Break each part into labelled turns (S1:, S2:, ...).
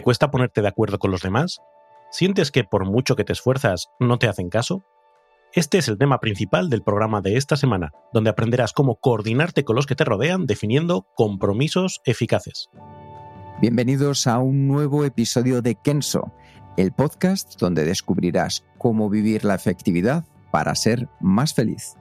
S1: ¿Te cuesta ponerte de acuerdo con los demás? ¿Sientes que por mucho que te esfuerzas no te hacen caso? Este es el tema principal del programa de esta semana, donde aprenderás cómo coordinarte con los que te rodean definiendo compromisos eficaces.
S2: Bienvenidos a un nuevo episodio de Kenso, el podcast donde descubrirás cómo vivir la efectividad para ser más feliz.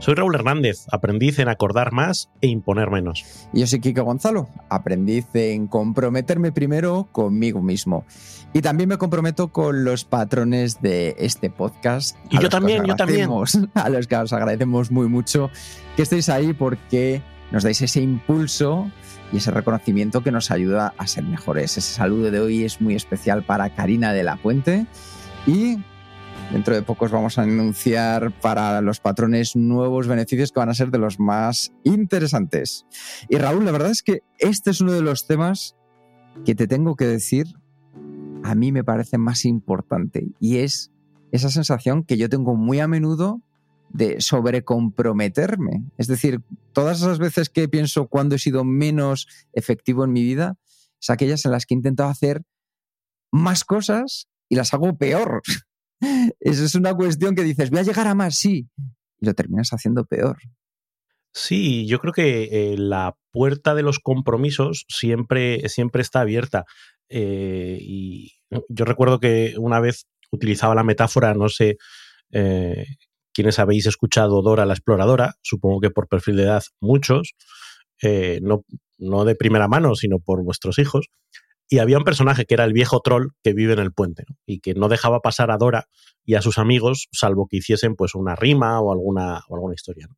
S1: Soy Raúl Hernández, aprendiz en acordar más e imponer menos.
S2: Y yo soy Kiko Gonzalo, aprendiz en comprometerme primero conmigo mismo. Y también me comprometo con los patrones de este podcast.
S1: Y yo también, yo también.
S2: A los que os agradecemos muy mucho que estéis ahí porque nos dais ese impulso y ese reconocimiento que nos ayuda a ser mejores. Ese saludo de hoy es muy especial para Karina de la Puente y Dentro de pocos vamos a anunciar para los patrones nuevos beneficios que van a ser de los más interesantes. Y Raúl, la verdad es que este es uno de los temas que te tengo que decir, a mí me parece más importante y es esa sensación que yo tengo muy a menudo de sobrecomprometerme. Es decir, todas esas veces que pienso cuando he sido menos efectivo en mi vida, es aquellas en las que he intentado hacer más cosas y las hago peor. Eso es una cuestión que dices, voy a llegar a más, sí, y lo terminas haciendo peor.
S1: Sí, yo creo que eh, la puerta de los compromisos siempre, siempre está abierta. Eh, y yo recuerdo que una vez utilizaba la metáfora, no sé eh, quiénes habéis escuchado Dora la Exploradora, supongo que por perfil de edad muchos, no, no de primera mano, sino por vuestros hijos, y había un personaje que era el viejo troll que vive en el puente y que no dejaba pasar a Dora y a sus amigos, salvo que hiciesen pues una rima o alguna, alguna historia.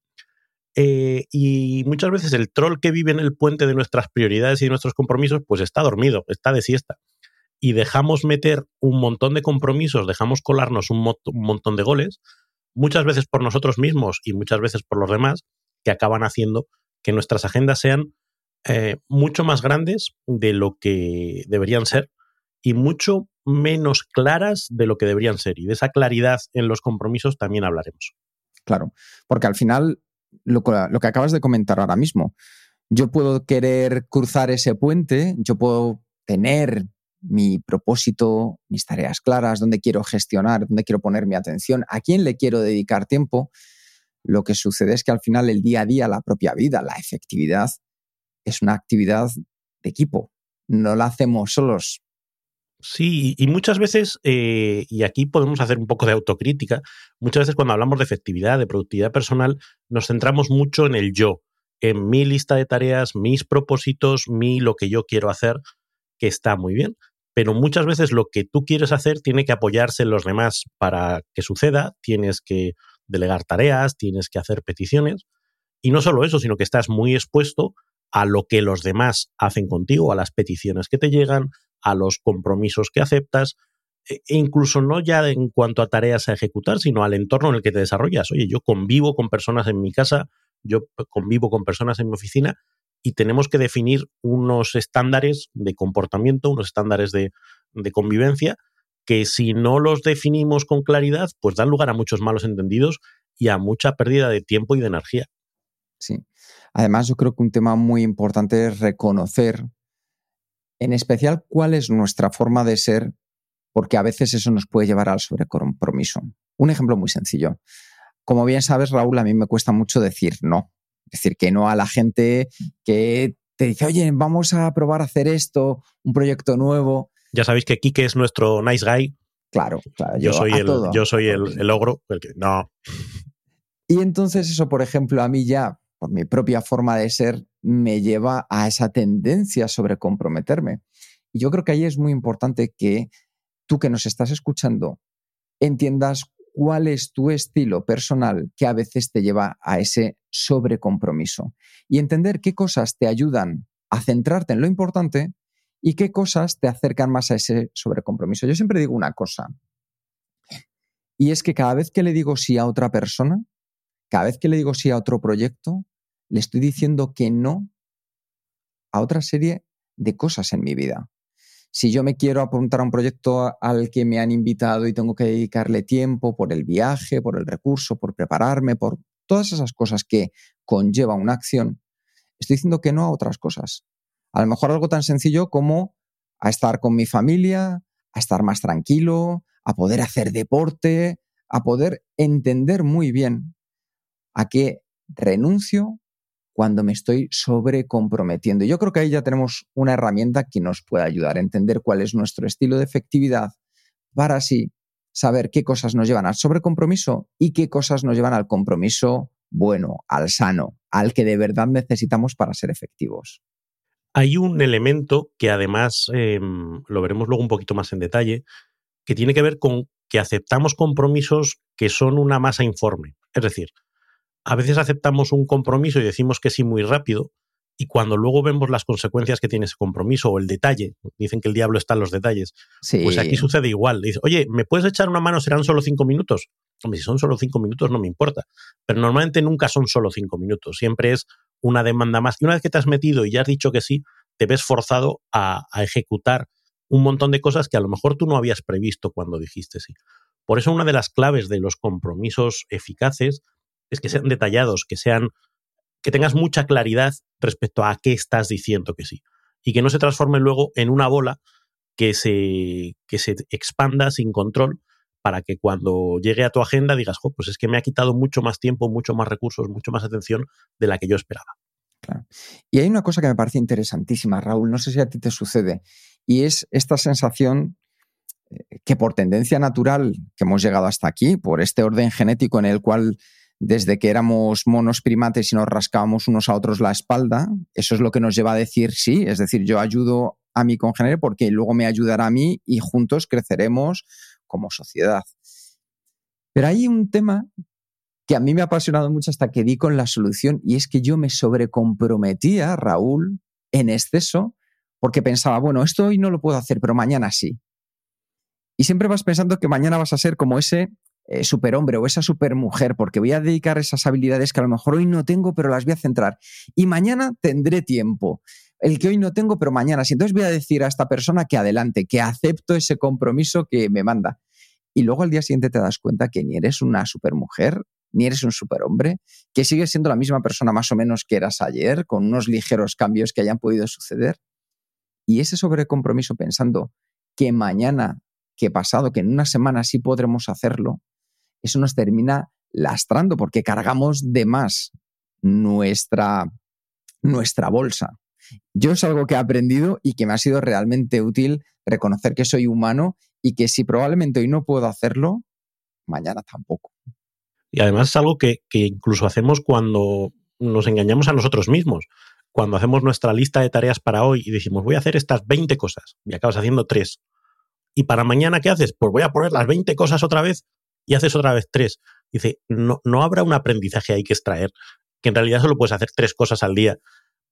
S1: Eh, y muchas veces el troll que vive en el puente de nuestras prioridades y de nuestros compromisos, pues está dormido, está de siesta. Y dejamos meter un montón de compromisos, dejamos colarnos un montón de goles, muchas veces por nosotros mismos y muchas veces por los demás, que acaban haciendo que nuestras agendas sean eh, mucho más grandes de lo que deberían ser y mucho menos claras de lo que deberían ser. Y de esa claridad en los compromisos también hablaremos.
S2: Claro, porque al final, lo, lo que acabas de comentar ahora mismo, yo puedo querer cruzar ese puente, yo puedo tener mi propósito, mis tareas claras, dónde quiero gestionar, dónde quiero poner mi atención, a quién le quiero dedicar tiempo. Lo que sucede es que al final el día a día, la propia vida, la efectividad, es una actividad de equipo, no la hacemos solos.
S1: Sí, y muchas veces, eh, y aquí podemos hacer un poco de autocrítica, muchas veces cuando hablamos de efectividad, de productividad personal, nos centramos mucho en el yo, en mi lista de tareas, mis propósitos, mi lo que yo quiero hacer, que está muy bien, pero muchas veces lo que tú quieres hacer tiene que apoyarse en los demás para que suceda, tienes que delegar tareas, tienes que hacer peticiones, y no solo eso, sino que estás muy expuesto a lo que los demás hacen contigo, a las peticiones que te llegan, a los compromisos que aceptas, e, e incluso no ya en cuanto a tareas a ejecutar, sino al entorno en el que te desarrollas. Oye, yo convivo con personas en mi casa, yo convivo con personas en mi oficina y tenemos que definir unos estándares de comportamiento, unos estándares de, de convivencia que si no los definimos con claridad, pues dan lugar a muchos malos entendidos y a mucha pérdida de tiempo y de energía.
S2: Sí. Además, yo creo que un tema muy importante es reconocer, en especial, cuál es nuestra forma de ser, porque a veces eso nos puede llevar al sobrecompromiso. Un ejemplo muy sencillo. Como bien sabes, Raúl, a mí me cuesta mucho decir no. Decir que no a la gente que te dice, oye, vamos a probar a hacer esto, un proyecto nuevo.
S1: Ya sabéis que Kike es nuestro nice guy.
S2: Claro, claro.
S1: Yo, soy, el, yo soy el, el ogro, el que no.
S2: Y entonces eso, por ejemplo, a mí ya por mi propia forma de ser, me lleva a esa tendencia sobre comprometerme. Y yo creo que ahí es muy importante que tú que nos estás escuchando entiendas cuál es tu estilo personal que a veces te lleva a ese sobrecompromiso y entender qué cosas te ayudan a centrarte en lo importante y qué cosas te acercan más a ese sobrecompromiso. Yo siempre digo una cosa, y es que cada vez que le digo sí a otra persona, cada vez que le digo sí a otro proyecto, le estoy diciendo que no a otra serie de cosas en mi vida. Si yo me quiero apuntar a un proyecto al que me han invitado y tengo que dedicarle tiempo por el viaje, por el recurso, por prepararme, por todas esas cosas que conlleva una acción, estoy diciendo que no a otras cosas. A lo mejor algo tan sencillo como a estar con mi familia, a estar más tranquilo, a poder hacer deporte, a poder entender muy bien a qué renuncio cuando me estoy sobrecomprometiendo. Yo creo que ahí ya tenemos una herramienta que nos puede ayudar a entender cuál es nuestro estilo de efectividad para así saber qué cosas nos llevan al sobrecompromiso y qué cosas nos llevan al compromiso bueno, al sano, al que de verdad necesitamos para ser efectivos.
S1: Hay un elemento que además em, lo veremos luego un poquito más en detalle, que tiene que ver con que aceptamos compromisos que son una masa informe. Es decir, a veces aceptamos un compromiso y decimos que sí muy rápido, y cuando luego vemos las consecuencias que tiene ese compromiso o el detalle, dicen que el diablo está en los detalles, pues aquí sucede igual. Dice, oye, ¿me puedes echar una mano? ¿Serán solo cinco minutos? Hombre, si son solo cinco minutos no me importa, pero normalmente nunca son solo cinco minutos, siempre es una demanda más. Y una vez que te has metido y ya has dicho que sí, te ves forzado a, a ejecutar un montón de cosas que a lo mejor tú no habías previsto cuando dijiste sí. Por eso una de las claves de los compromisos eficaces es que sean detallados, que sean que tengas mucha claridad respecto a qué estás diciendo que sí y que no se transforme luego en una bola que se, que se expanda sin control para que cuando llegue a tu agenda digas, pues es que me ha quitado mucho más tiempo, mucho más recursos, mucho más atención de la que yo esperaba.
S2: Y hay una cosa que me parece interesantísima, Raúl, no sé si a ti te sucede, y es esta sensación eh, que por tendencia natural que hemos llegado hasta aquí, por este orden genético en el cual desde que éramos monos primates y nos rascábamos unos a otros la espalda, eso es lo que nos lleva a decir sí, es decir, yo ayudo a mi congénere porque luego me ayudará a mí y juntos creceremos como sociedad. Pero hay un tema que a mí me ha apasionado mucho hasta que di con la solución y es que yo me sobrecomprometía, Raúl, en exceso, porque pensaba, bueno, esto hoy no lo puedo hacer, pero mañana sí. Y siempre vas pensando que mañana vas a ser como ese eh, superhombre o esa supermujer, porque voy a dedicar esas habilidades que a lo mejor hoy no tengo, pero las voy a centrar. Y mañana tendré tiempo. El que hoy no tengo, pero mañana sí. Entonces voy a decir a esta persona que adelante, que acepto ese compromiso que me manda. Y luego al día siguiente te das cuenta que ni eres una supermujer, ni eres un superhombre, que sigues siendo la misma persona más o menos que eras ayer, con unos ligeros cambios que hayan podido suceder. Y ese sobrecompromiso pensando que mañana, que pasado, que en una semana sí podremos hacerlo, eso nos termina lastrando porque cargamos de más nuestra, nuestra bolsa. Yo es algo que he aprendido y que me ha sido realmente útil reconocer que soy humano y que si probablemente hoy no puedo hacerlo, mañana tampoco.
S1: Y además es algo que, que incluso hacemos cuando nos engañamos a nosotros mismos. Cuando hacemos nuestra lista de tareas para hoy y decimos, voy a hacer estas 20 cosas y acabas haciendo tres. ¿Y para mañana qué haces? Pues voy a poner las 20 cosas otra vez y haces otra vez tres. Dice, no, no habrá un aprendizaje ahí que extraer, que en realidad solo puedes hacer tres cosas al día,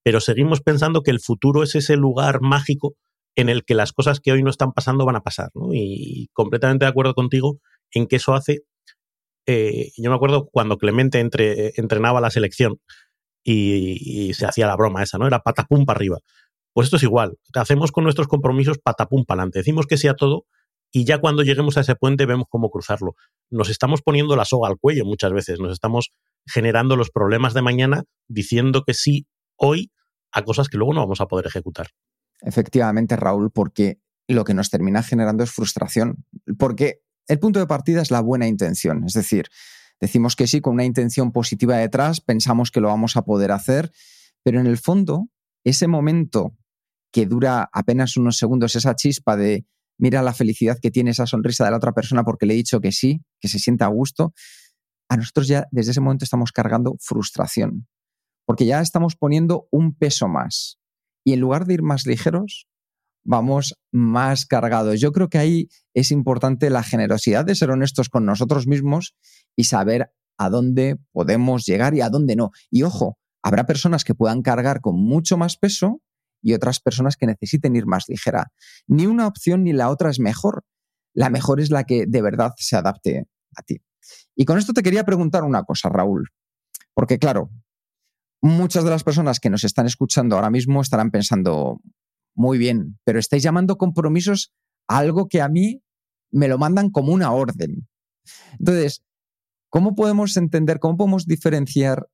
S1: pero seguimos pensando que el futuro es ese lugar mágico en el que las cosas que hoy no están pasando van a pasar. Y, completamente de acuerdo contigo en que eso hace... Eh, yo me acuerdo cuando Clemente entre, entrenaba la selección y, se hacía la broma esa, ¿no? Era patapum para arriba. Pues esto es igual. Hacemos con nuestros compromisos patapum para adelante. Decimos que sea todo y ya cuando lleguemos a ese puente vemos cómo cruzarlo. Nos estamos poniendo la soga al cuello muchas veces, nos estamos generando los problemas de mañana diciendo que sí hoy a cosas que luego no vamos a poder ejecutar.
S2: Efectivamente, Raúl, porque lo que nos termina generando es frustración, porque el punto de partida es la buena intención, es decir, decimos que sí con una intención positiva detrás, pensamos que lo vamos a poder hacer, pero en el fondo, ese momento que dura apenas unos segundos, esa chispa de mira la felicidad que tiene esa sonrisa de la otra persona porque le he dicho que sí, que se sienta a gusto, a nosotros ya desde ese momento estamos cargando frustración, porque ya estamos poniendo un peso más. Y en lugar de ir más ligeros, vamos más cargados. Yo creo que ahí es importante la generosidad de ser honestos con nosotros mismos y saber a dónde podemos llegar y a dónde no. Y ojo, habrá personas que puedan cargar con mucho más peso y otras personas que necesiten ir más ligera. Ni una opción ni la otra es mejor. La mejor es la que de verdad se adapte a ti. Y con esto te quería preguntar una cosa, Raúl, porque claro, muchas de las personas que nos están escuchando ahora mismo estarán pensando, muy bien, pero estáis llamando compromisos a algo que a mí me lo mandan como una orden. Entonces, ¿cómo podemos entender, cómo podemos diferenciar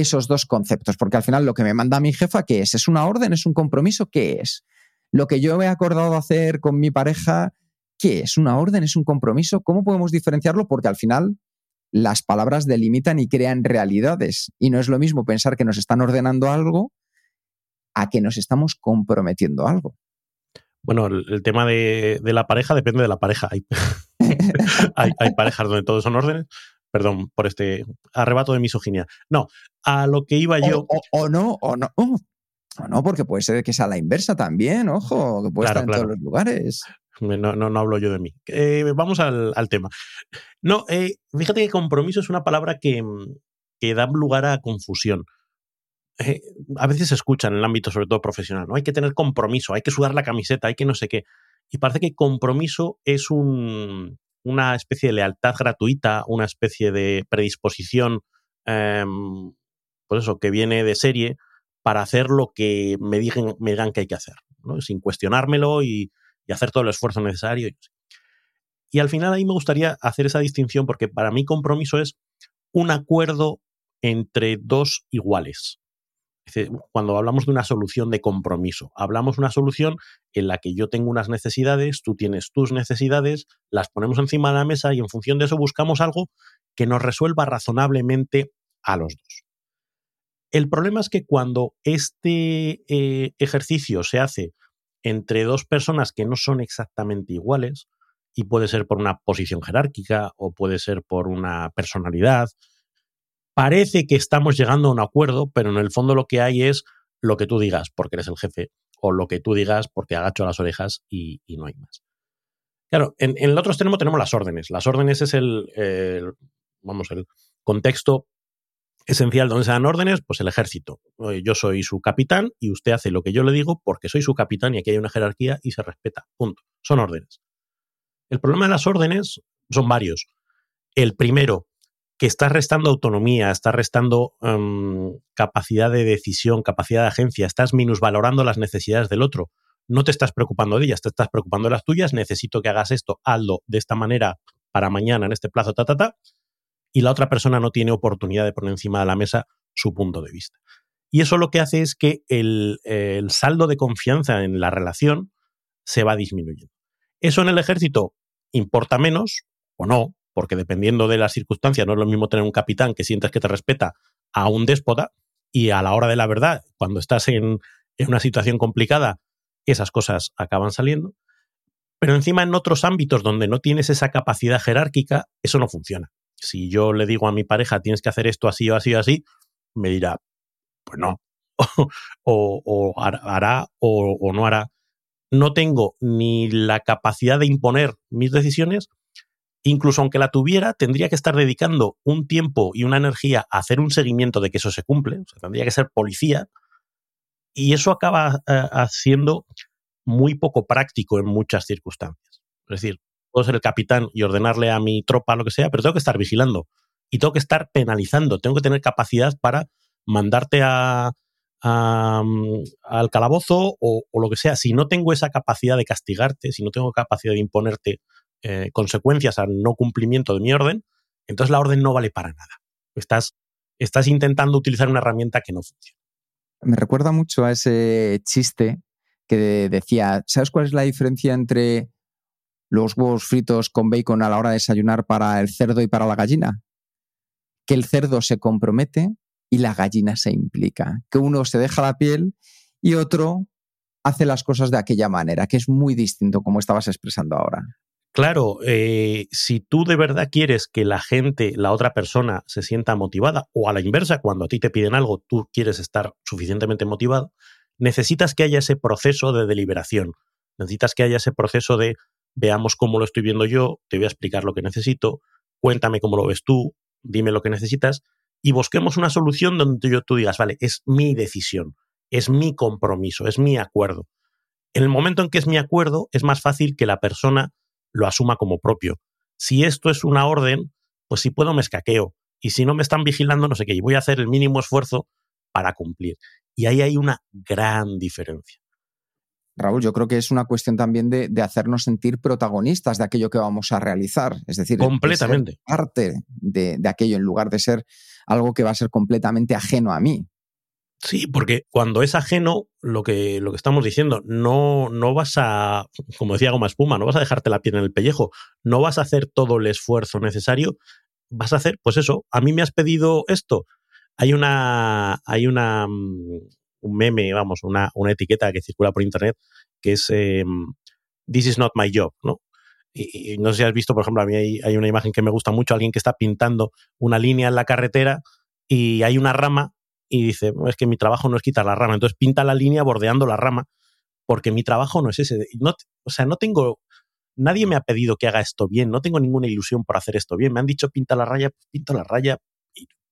S2: esos dos conceptos? Porque al final lo que me manda mi jefa, ¿qué es? ¿Es una orden? ¿Es un compromiso? ¿Qué es? Lo que yo he acordado hacer con mi pareja, ¿qué es? ¿Una orden? ¿Es un compromiso? ¿Cómo podemos diferenciarlo? Porque al final las palabras delimitan y crean realidades. Y no es lo mismo pensar que nos están ordenando algo a que nos estamos comprometiendo algo.
S1: Bueno, el, tema de, la pareja depende de la pareja. Hay, hay, parejas donde todos son órdenes. Perdón por este arrebato de misoginia. No, a lo que iba yo.
S2: O, no, o no. o no, porque puede ser que sea la inversa también, ojo, que puede estar en todos los lugares.
S1: No, no, no, hablo yo de mí. Eh, vamos al, tema. No, eh, fíjate que compromiso es una palabra que, que da lugar a confusión. Eh, a veces se escucha en el ámbito, sobre todo profesional, ¿no? Hay que tener compromiso, hay que sudar la camiseta, hay que no sé qué. Y parece que compromiso es un, una especie de lealtad gratuita, una especie de predisposición, em, pues eso, que viene de serie para hacer lo que me digan, me digan que hay que hacer, sin cuestionármelo y, y hacer todo el esfuerzo necesario. Y al final ahí me gustaría hacer esa distinción porque para mí compromiso es un acuerdo entre dos iguales cuando hablamos de una solución de compromiso, hablamos de una solución en la que yo tengo unas necesidades, tú tienes tus necesidades, las ponemos encima de la mesa y en función de eso buscamos algo que nos resuelva razonablemente a los dos. El problema es que cuando este eh, ejercicio se hace entre dos personas que no son exactamente iguales, y puede ser por una posición jerárquica o puede ser por una personalidad, parece que estamos llegando a un acuerdo, pero en el fondo lo que hay es lo que tú digas porque eres el jefe o lo que tú digas porque agacho las orejas y, no hay más. Claro, en, el otro extremo tenemos las órdenes. Las órdenes es el, vamos, el contexto esencial donde se dan órdenes, pues el ejército. Yo soy su capitán y usted hace lo que yo le digo porque soy su capitán y aquí hay una jerarquía y se respeta. Punto. Son órdenes. El problema de las órdenes son varios. El primero que estás restando autonomía, estás restando em, capacidad de decisión, capacidad de agencia, estás minusvalorando las necesidades del otro. No te estás preocupando de ellas, te estás preocupando de las tuyas. Necesito que hagas esto, hazlo de esta manera para mañana, en este plazo, ta, ta, ta. Y la otra persona no tiene oportunidad de poner encima de la mesa su punto de vista. Y eso lo que hace es que el saldo de confianza en la relación se va disminuyendo. Eso en el ejército importa menos o no, porque dependiendo de las circunstancias no es lo mismo tener un capitán que sientes que te respeta a un déspota y a la hora de la verdad, cuando estás en, una situación complicada, esas cosas acaban saliendo. Pero encima en otros ámbitos donde no tienes esa capacidad jerárquica, eso no funciona. Si yo le digo a mi pareja, tienes que hacer esto así o así o así, me dirá, pues no, o, hará o no hará. No tengo ni la capacidad de imponer mis decisiones, incluso aunque la tuviera, tendría que estar dedicando un tiempo y una energía a hacer un seguimiento de que eso se cumple, o sea, tendría que ser policía, y eso acaba eh, haciendo muy poco práctico en muchas circunstancias. Es decir, puedo ser el capitán y ordenarle a mi tropa lo que sea, pero tengo que estar vigilando y tengo que estar penalizando, tengo que tener capacidad para mandarte a, mm, al calabozo o, o, lo que sea. Si no tengo esa capacidad de castigarte, si no tengo capacidad de imponerte eh, consecuencias al no cumplimiento de mi orden, entonces la orden no vale para nada. Estás, estás intentando utilizar una herramienta que no funciona.
S2: Me recuerda mucho a ese chiste que decía, ¿sabes cuál es la diferencia entre los huevos fritos con bacon a la hora de desayunar para el cerdo y para la gallina? Que el cerdo se compromete y la gallina se implica. Que uno se deja la piel y otro hace las cosas de aquella manera, que es muy distinto como estabas expresando ahora.
S1: Claro, eh, si tú de verdad quieres que la gente, la otra persona, se sienta motivada, o a la inversa, cuando a ti te piden algo, tú quieres estar suficientemente motivado, necesitas que haya ese proceso de deliberación. Necesitas que haya ese proceso de veamos cómo lo estoy viendo yo, te voy a explicar lo que necesito, cuéntame cómo lo ves tú, dime lo que necesitas y busquemos una solución donde yo, tú digas, vale, es mi decisión, es mi compromiso, es mi acuerdo. En el momento en que es mi acuerdo, es más fácil que la persona lo asuma como propio. Si esto es una orden, pues si puedo me escaqueo. Y si no me están vigilando, no sé qué, y voy a hacer el mínimo esfuerzo para cumplir. Y ahí hay una gran diferencia.
S2: Raúl, yo creo que es una cuestión también de, hacernos sentir protagonistas de aquello que vamos a realizar. Es decir,
S1: completamente.
S2: parte de, aquello en lugar de ser algo que va a ser completamente ajeno a mí.
S1: Sí, porque cuando es ajeno, lo que, lo que estamos diciendo, no, no vas a, como decía Goma Espuma, no vas a dejarte la piel en el pellejo, no vas a hacer todo el esfuerzo necesario, vas a hacer, pues eso, a mí me has pedido esto. Hay una, hay una, mm, un meme, vamos, una, una etiqueta que circula por internet que es em, This is not my job, ¿no? Y, no sé si has visto, por ejemplo, a mí hay, hay, una imagen que me gusta mucho, alguien que está pintando una línea en la carretera y hay una rama y dice, es que mi trabajo no es quitar la rama, entonces pinta la línea bordeando la rama, porque mi trabajo no es ese. No, o sea, no tengo, nadie me ha pedido que haga esto bien, no tengo ninguna ilusión por hacer esto bien, me han dicho pinta la raya, pinto la raya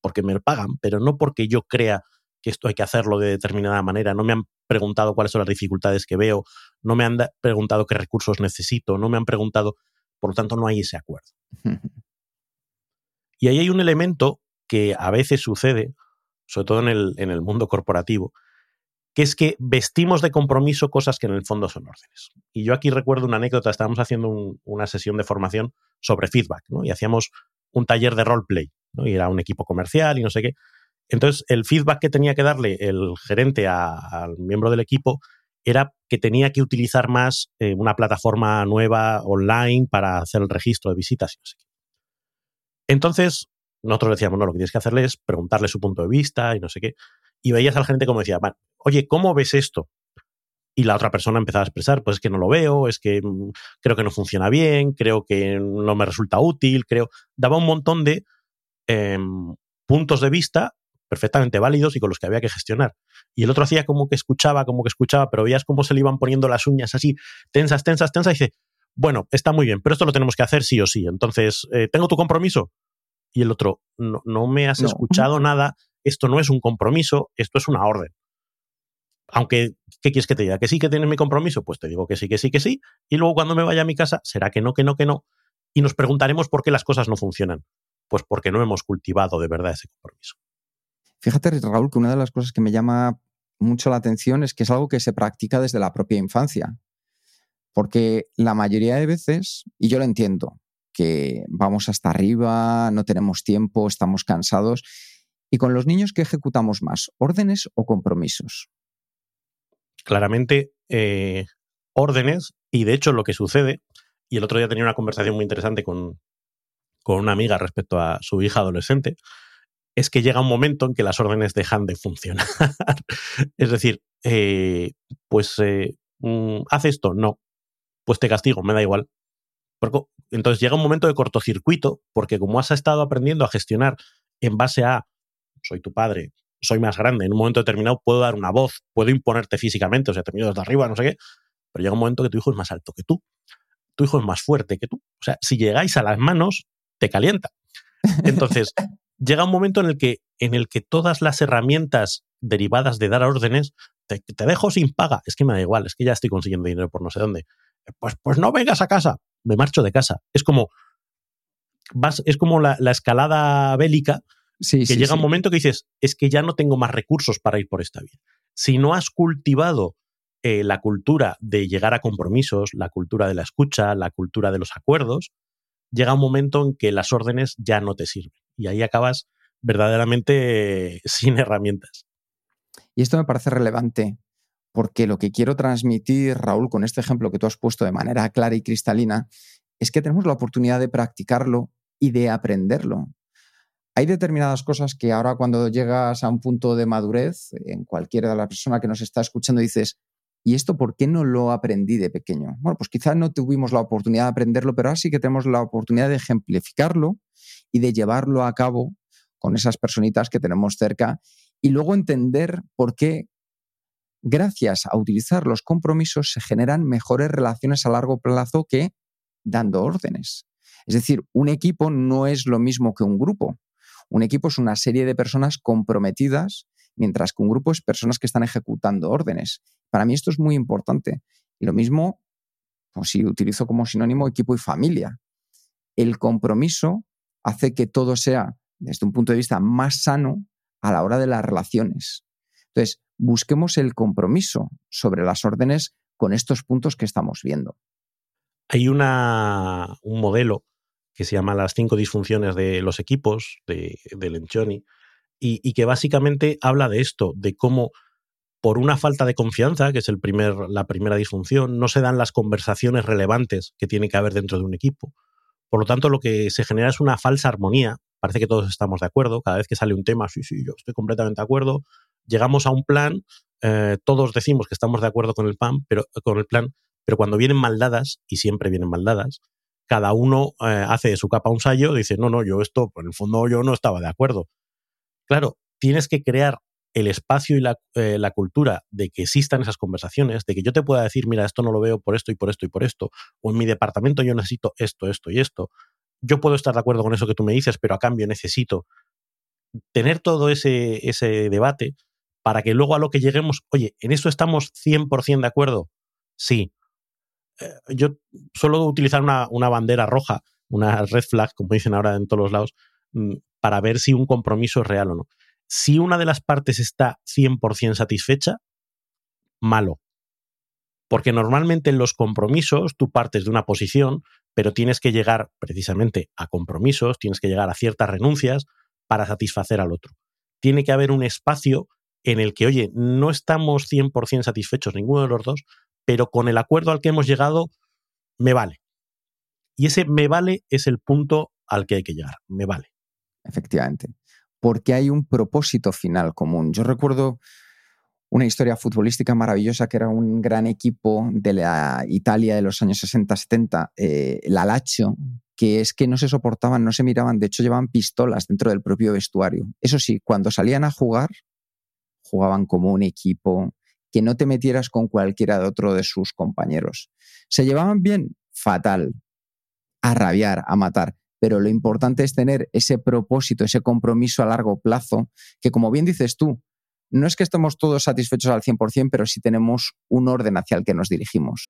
S1: porque me pagan, pero no porque yo crea que esto hay que hacerlo de determinada manera, no me han preguntado cuáles son las dificultades que veo, no me han preguntado qué recursos necesito, no me han preguntado, por lo tanto no hay ese acuerdo. y ahí hay un elemento que a veces sucede, sobre todo en el, en el mundo corporativo, que es que vestimos de compromiso cosas que en el fondo son órdenes. Y yo aquí recuerdo una anécdota, estábamos haciendo una sesión de formación sobre feedback, ¿no? Y hacíamos un taller de roleplay, ¿no? Y era un equipo comercial y no sé qué. Entonces, el feedback que tenía que darle el gerente al miembro del equipo era que tenía que utilizar más eh, una plataforma nueva online para hacer el registro de visitas y no sé qué. Entonces, nosotros decíamos, no, lo que tienes que hacerle es preguntarle su punto de vista y no sé qué. Y veías al gerente como decía, oye, ¿cómo ves esto? Y la otra persona empezaba a expresar, pues es que no lo veo, es que mm, creo que no funciona bien, creo que no me resulta útil, creo... Daba un montón de em, puntos de vista perfectamente válidos y con los que había que gestionar. Y el otro hacía como que escuchaba, como que escuchaba, pero veías cómo se le iban poniendo las uñas así, tensas, tensas, tensas, y dice, bueno, está muy bien, pero esto lo tenemos que hacer sí o sí. Entonces, eh, ¿tengo tu compromiso? Y el otro, no, no me has escuchado nada, esto no es un compromiso, esto es una orden. Aunque, ¿qué quieres que te diga? ¿Que sí que tienes mi compromiso? Pues te digo que sí, que sí, que sí. Y luego cuando me vaya a mi casa, será que no, que no, que no. Y nos preguntaremos por qué las cosas no funcionan. Pues porque no hemos cultivado de verdad ese compromiso.
S2: Fíjate, Raúl, que una de las cosas que me llama mucho la atención es que es algo que se practica desde la propia infancia. Porque la mayoría de veces, y yo lo entiendo, que vamos hasta arriba, no tenemos tiempo, estamos cansados. ¿Y con los niños qué ejecutamos más? ¿Órdenes o compromisos?
S1: Claramente, eh, órdenes, y de hecho lo que sucede, y el otro día tenía una conversación muy interesante con, con una amiga respecto a su hija adolescente, es que llega un momento en que las órdenes dejan de funcionar. es decir, eh, pues eh, mm, haz esto, no, pues te castigo, me da igual. Entonces llega un momento de cortocircuito, porque como has estado aprendiendo a gestionar en base a soy tu padre, soy más grande, en un momento determinado puedo dar una voz, puedo imponerte físicamente, o sea, te miro desde arriba, no sé qué, pero llega un momento que tu hijo es más alto que tú, tu hijo es más fuerte que tú. O sea, si llegáis a las manos, te calienta. Entonces, llega un momento en el que, en el que todas las herramientas derivadas de dar órdenes, te, dejo sin paga, es que me da igual, es que ya estoy consiguiendo dinero por no sé dónde. Pues, pues no vengas a casa, me marcho de casa. Es como, vas, es como la, escalada bélica, que llega un momento que dices, es que ya no tengo más recursos para ir por esta vía. Si no has cultivado eh, la cultura de llegar a compromisos, la cultura de la escucha, la cultura de los acuerdos, llega un momento en que las órdenes ya no te sirven y ahí acabas verdaderamente sin herramientas.
S2: Y esto me parece relevante porque lo que quiero transmitir, Raúl, con este ejemplo que tú has puesto de manera clara y cristalina, es que tenemos la oportunidad de practicarlo y de aprenderlo. Hay determinadas cosas que ahora cuando llegas a un punto de madurez, en cualquiera de las personas que nos está escuchando, dices, ¿Y esto por qué no lo aprendí de pequeño? Bueno, pues quizás no tuvimos la oportunidad de aprenderlo, pero ahora sí que tenemos la oportunidad de ejemplificarlo y de llevarlo a cabo con esas personitas que tenemos cerca y luego entender por qué gracias a utilizar los compromisos se generan mejores relaciones a largo plazo que dando órdenes. Es decir, un equipo no es lo mismo que un grupo. Un equipo es una serie de personas comprometidas, mientras que un grupo es personas que están ejecutando órdenes. Para mí esto es muy importante. Y lo mismo, pues si utilizo como sinónimo equipo y familia. El compromiso hace que todo sea, desde un punto de vista más sano, a la hora de las relaciones. Entonces, busquemos el compromiso sobre las órdenes con estos puntos que estamos viendo.
S1: Hay una, un modelo que se llama Las cinco disfunciones de los equipos, de, de Lencioni, y, que básicamente habla de esto, de cómo por una falta de confianza, que es el primer, la primera disfunción, no se dan las conversaciones relevantes que tiene que haber dentro de un equipo. Por lo tanto, lo que se genera es una falsa armonía. Parece que todos estamos de acuerdo. Cada vez que sale un tema, sí, sí, yo estoy completamente de acuerdo. Llegamos a un plan, eh, todos decimos que estamos de acuerdo con el, plan, pero, con el plan, pero cuando vienen maldadas, y siempre vienen maldadas, cada uno eh, hace de su capa un sallo, dice, no, no, yo esto, en el fondo yo no estaba de acuerdo. Claro, tienes que crear el espacio y eh, la, cultura de que existan esas conversaciones, de que yo te pueda decir, mira, esto no lo veo por esto y por esto y por esto, o en mi departamento yo necesito esto, esto y esto. Yo puedo estar de acuerdo con eso que tú me dices, pero a cambio necesito tener todo ese, ese debate para que luego a lo que lleguemos, oye, ¿en esto estamos 100% de acuerdo? Sí, eh, yo suelo utilizar una, bandera roja, una red flag, como dicen ahora en todos los lados, mm, para ver si un compromiso es real o no. Si una de las partes está 100% satisfecha, malo. Porque normalmente en los compromisos tú partes de una posición, pero tienes que llegar precisamente a compromisos, tienes que llegar a ciertas renuncias para satisfacer al otro. Tiene que haber un espacio en el que, oye, no estamos 100% satisfechos ninguno de los dos, pero con el acuerdo al que hemos llegado, me vale. Y ese me vale es el punto al que hay que llegar, me vale.
S2: Efectivamente, porque hay un propósito final común. Yo recuerdo una historia futbolística maravillosa que era un gran equipo de la Italia de los años 60-70, eh, la Lazio, que es que no se soportaban, no se miraban, de hecho llevaban pistolas dentro del propio vestuario. Eso sí, cuando salían a jugar, jugaban como un equipo, que no te metieras con cualquiera de otro de sus compañeros. ¿Se llevaban bien? Fatal. A rabiar, a matar. Pero lo importante es tener ese propósito, ese compromiso a largo plazo, que como bien dices tú, no es que estemos todos satisfechos al 100%, pero sí tenemos un orden hacia el que nos dirigimos.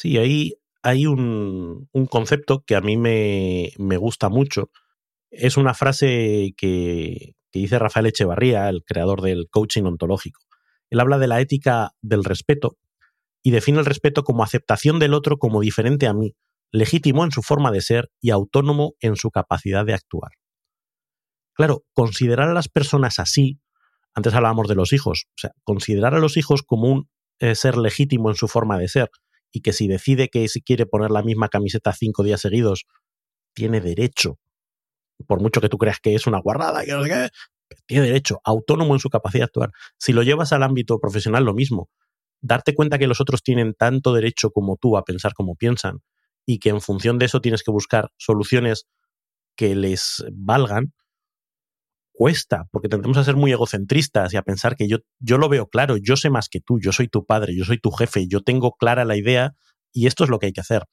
S1: Sí, ahí hay un, un concepto que a mí me, me, gusta mucho. Es una frase que, que dice Rafael Echevarría, el creador del coaching ontológico. Él habla de la ética del respeto y define el respeto como aceptación del otro como diferente a mí, legítimo en su forma de ser y autónomo en su capacidad de actuar. Claro, considerar a las personas así, antes hablábamos de los hijos, o sea, considerar a los hijos como un eh, ser legítimo en su forma de ser y que si decide que si quiere poner la misma camiseta cinco días seguidos, tiene derecho, por mucho que tú creas que es una guarrada, tiene derecho, autónomo en su capacidad de actuar. Si lo llevas al ámbito profesional, lo mismo. Darte cuenta que los otros tienen tanto derecho como tú a pensar como piensan y que en función de eso tienes que buscar soluciones que les valgan, cuesta, porque tendemos a ser muy egocentristas y a pensar que yo, yo lo veo claro, yo sé más que tú, yo soy tu padre, yo soy tu jefe, yo tengo clara la idea y esto es lo que hay que hacer.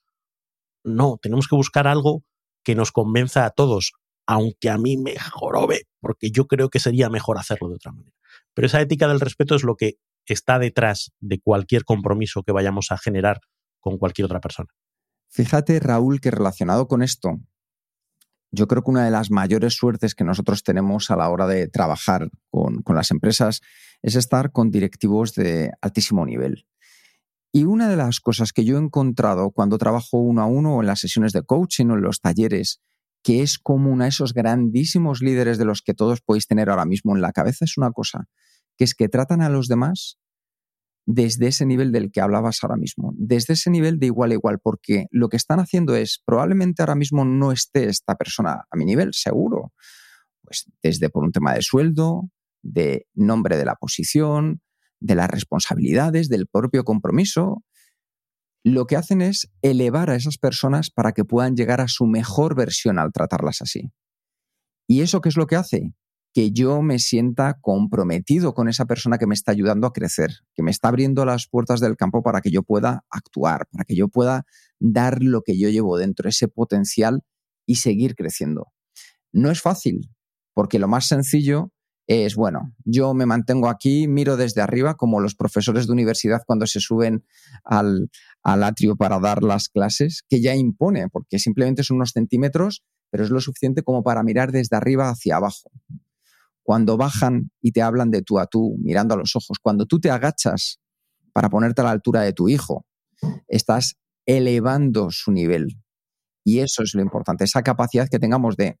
S1: No, tenemos que buscar algo que nos convenza a todos, aunque a mí me jorobe, porque yo creo que sería mejor hacerlo de otra manera. Pero esa ética del respeto es lo que está detrás de cualquier compromiso que vayamos a generar con cualquier otra persona.
S2: Fíjate, Raúl, que relacionado con esto, yo creo que una de las mayores suertes que nosotros tenemos a la hora de trabajar con, con las empresas es estar con directivos de altísimo nivel. Y una de las cosas que yo he encontrado cuando trabajo uno a uno en las sesiones de coaching o en los talleres, que es común a esos grandísimos líderes de los que todos podéis tener ahora mismo en la cabeza, es una cosa, que es que tratan a los demás desde ese nivel del que hablabas ahora mismo, desde ese nivel de igual a igual, porque lo que están haciendo es, probablemente ahora mismo no esté esta persona a mi nivel, seguro, pues desde por un tema de sueldo, de nombre de la posición, de las responsabilidades, del propio compromiso, lo que hacen es elevar a esas personas para que puedan llegar a su mejor versión al tratarlas así. ¿Y eso qué es lo que hace? Que yo me sienta comprometido con esa persona que me está ayudando a crecer, que me está abriendo las puertas del campo para que yo pueda actuar, para que yo pueda dar lo que yo llevo dentro, ese potencial y seguir creciendo. No es fácil, porque lo más sencillo es, bueno, yo me mantengo aquí, miro desde arriba, como los profesores de universidad cuando se suben al, al atrio para dar las clases, que ya impone, porque simplemente son unos centímetros, pero es lo suficiente como para mirar desde arriba hacia abajo. Cuando bajan y te hablan de tú a tú, mirando a los ojos, cuando tú te agachas para ponerte a la altura de tu hijo, estás elevando su nivel. Y eso es lo importante, esa capacidad que tengamos de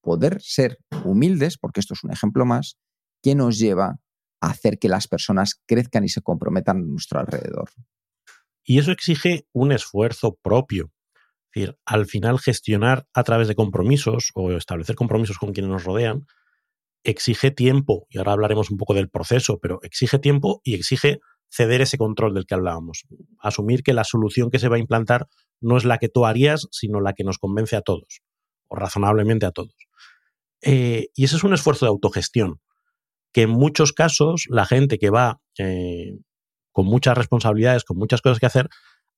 S2: poder ser humildes, porque esto es un ejemplo más, que nos lleva a hacer que las personas crezcan y se comprometan a nuestro alrededor.
S1: Y eso exige un esfuerzo propio. Es decir, al final gestionar a través de compromisos o establecer compromisos con quienes nos rodean exige tiempo, y ahora hablaremos un poco del proceso, pero exige tiempo y exige ceder ese control del que hablábamos. Asumir que la solución que se va a implantar no es la que tú harías, sino la que nos convence a todos, o razonablemente a todos. Eh, y ese es un esfuerzo de autogestión, que en muchos casos la gente que va eh, con muchas responsabilidades, con muchas cosas que hacer,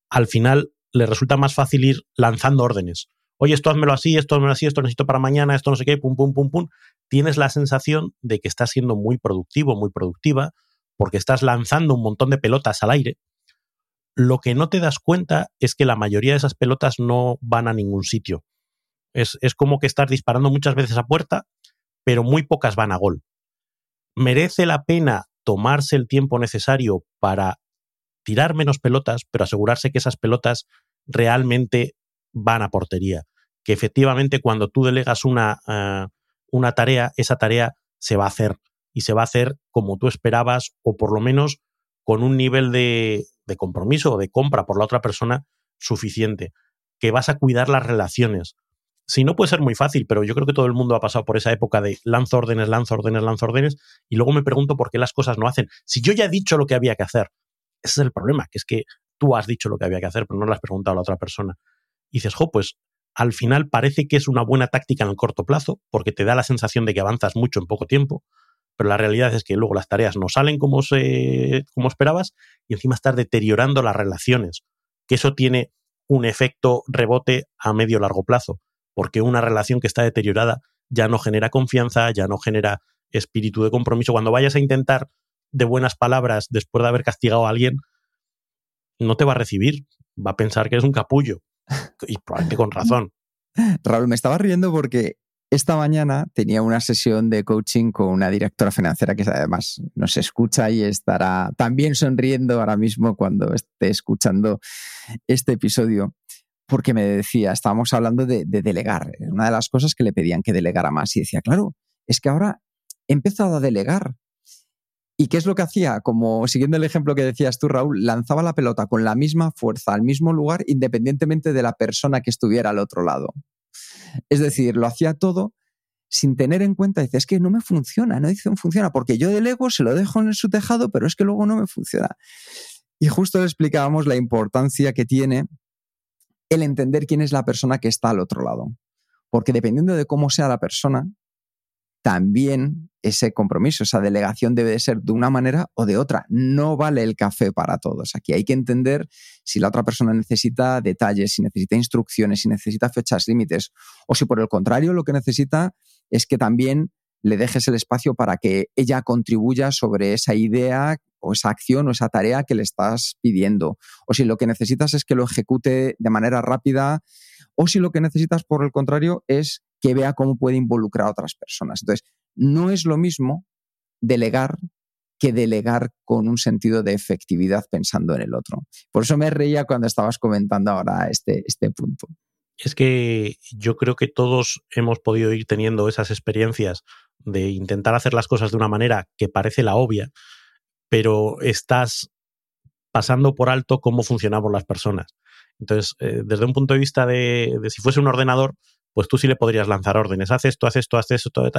S1: al final le resulta más fácil ir lanzando órdenes. Oye, esto házmelo así, esto házmelo así, esto necesito para mañana, esto no sé qué, pum, pum, pum, pum. Tienes la sensación de que estás siendo muy productivo, muy productiva, porque estás lanzando un montón de pelotas al aire. Lo que no te das cuenta es que la mayoría de esas pelotas no van a ningún sitio. Es, como que estás disparando muchas veces a puerta, pero muy pocas van a gol. Merece la pena tomarse el tiempo necesario para tirar menos pelotas, pero asegurarse que esas pelotas realmente van a portería. Que efectivamente cuando tú delegas una, eh, una tarea, esa tarea se va a hacer y se va a hacer como tú esperabas o por lo menos con un nivel de, de compromiso o de compra por la otra persona suficiente. Que vas a cuidar las relaciones, si no puede ser muy fácil, pero yo creo que todo el mundo ha pasado por esa época de lanzo órdenes, lanzo órdenes, lanzo órdenes, y luego me pregunto por qué las cosas no hacen. Si yo ya he dicho lo que había que hacer, ese es el problema, que es que tú has dicho lo que había que hacer, pero no lo has preguntado a la otra persona. Y dices, jo, pues al final parece que es una buena táctica en el corto plazo, porque te da la sensación de que avanzas mucho en poco tiempo, pero la realidad es que luego las tareas no salen como, se, como esperabas y encima estás deteriorando las relaciones, que eso tiene un efecto rebote a medio largo plazo porque una relación que está deteriorada ya no genera confianza, ya no genera espíritu de compromiso. Cuando vayas a intentar de buenas palabras después de haber castigado a alguien, no te va a recibir, va a pensar que eres un capullo. Y probablemente con razón.
S2: Raúl, me estaba riendo porque esta mañana tenía una sesión de coaching con una directora financiera que además nos escucha y estará también sonriendo ahora mismo cuando esté escuchando este episodio porque me decía, estábamos hablando de, delegar, una de las cosas que le pedían que delegara más y decía, claro, es que ahora he empezado a delegar. ¿Y qué es lo que hacía? Como siguiendo el ejemplo que decías tú, Raúl, lanzaba la pelota con la misma fuerza al mismo lugar independientemente de la persona que estuviera al otro lado. Es decir, lo hacía todo sin tener en cuenta, dice, es que no me funciona, no dice, no funciona, porque yo delego, se lo dejo en su tejado, pero es que luego no me funciona. Y justo le explicábamos la importancia que tiene el entender quién es la persona que está al otro lado. Porque dependiendo de cómo sea la persona, también ese compromiso, esa delegación debe de ser de una manera o de otra. No vale el café para todos. Aquí hay que entender si la otra persona necesita detalles, si necesita instrucciones, si necesita fechas límites, o si por el contrario lo que necesita es que también le dejes el espacio para que ella contribuya sobre esa idea o esa acción o esa tarea que le estás pidiendo. O si lo que necesitas es que lo ejecute de manera rápida, o si lo que necesitas, por el contrario, es que vea cómo puede involucrar a otras personas. Entonces, no es lo mismo delegar que delegar con un sentido de efectividad pensando en el otro. Por eso me reía cuando estabas comentando ahora este, este punto.
S1: Es que yo creo que todos hemos podido ir teniendo esas experiencias de intentar hacer las cosas de una manera que parece la obvia, pero estás pasando por alto cómo funcionamos las personas. Entonces, eh, desde un punto de vista de, de, si fuese un ordenador, pues tú sí le podrías lanzar órdenes, haz esto, haz esto, haz esto, todo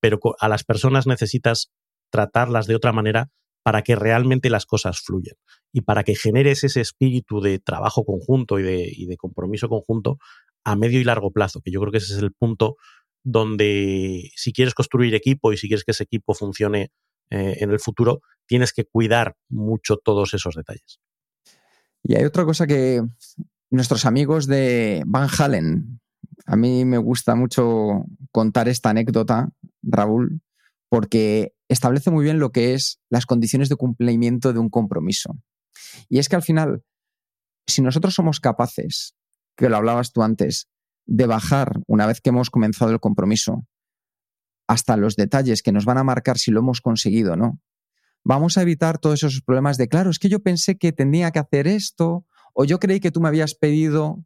S1: pero a las personas necesitas tratarlas de otra manera para que realmente las cosas fluyan y para que generes ese espíritu de trabajo conjunto y de, y de compromiso conjunto a medio y largo plazo, que yo creo que ese es el punto donde si quieres construir equipo y si quieres que ese equipo funcione eh, en el futuro, tienes que cuidar mucho todos esos detalles.
S2: Y hay otra cosa que nuestros amigos de Van Halen, a mí me gusta mucho contar esta anécdota, Raúl, porque establece muy bien lo que es las condiciones de cumplimiento de un compromiso. Y es que al final, si nosotros somos capaces, que lo hablabas tú antes, de bajar una vez que hemos comenzado el compromiso hasta los detalles que nos van a marcar si lo hemos conseguido o no, vamos a evitar todos esos problemas de, claro, es que yo pensé que tenía que hacer esto, o yo creí que tú me habías pedido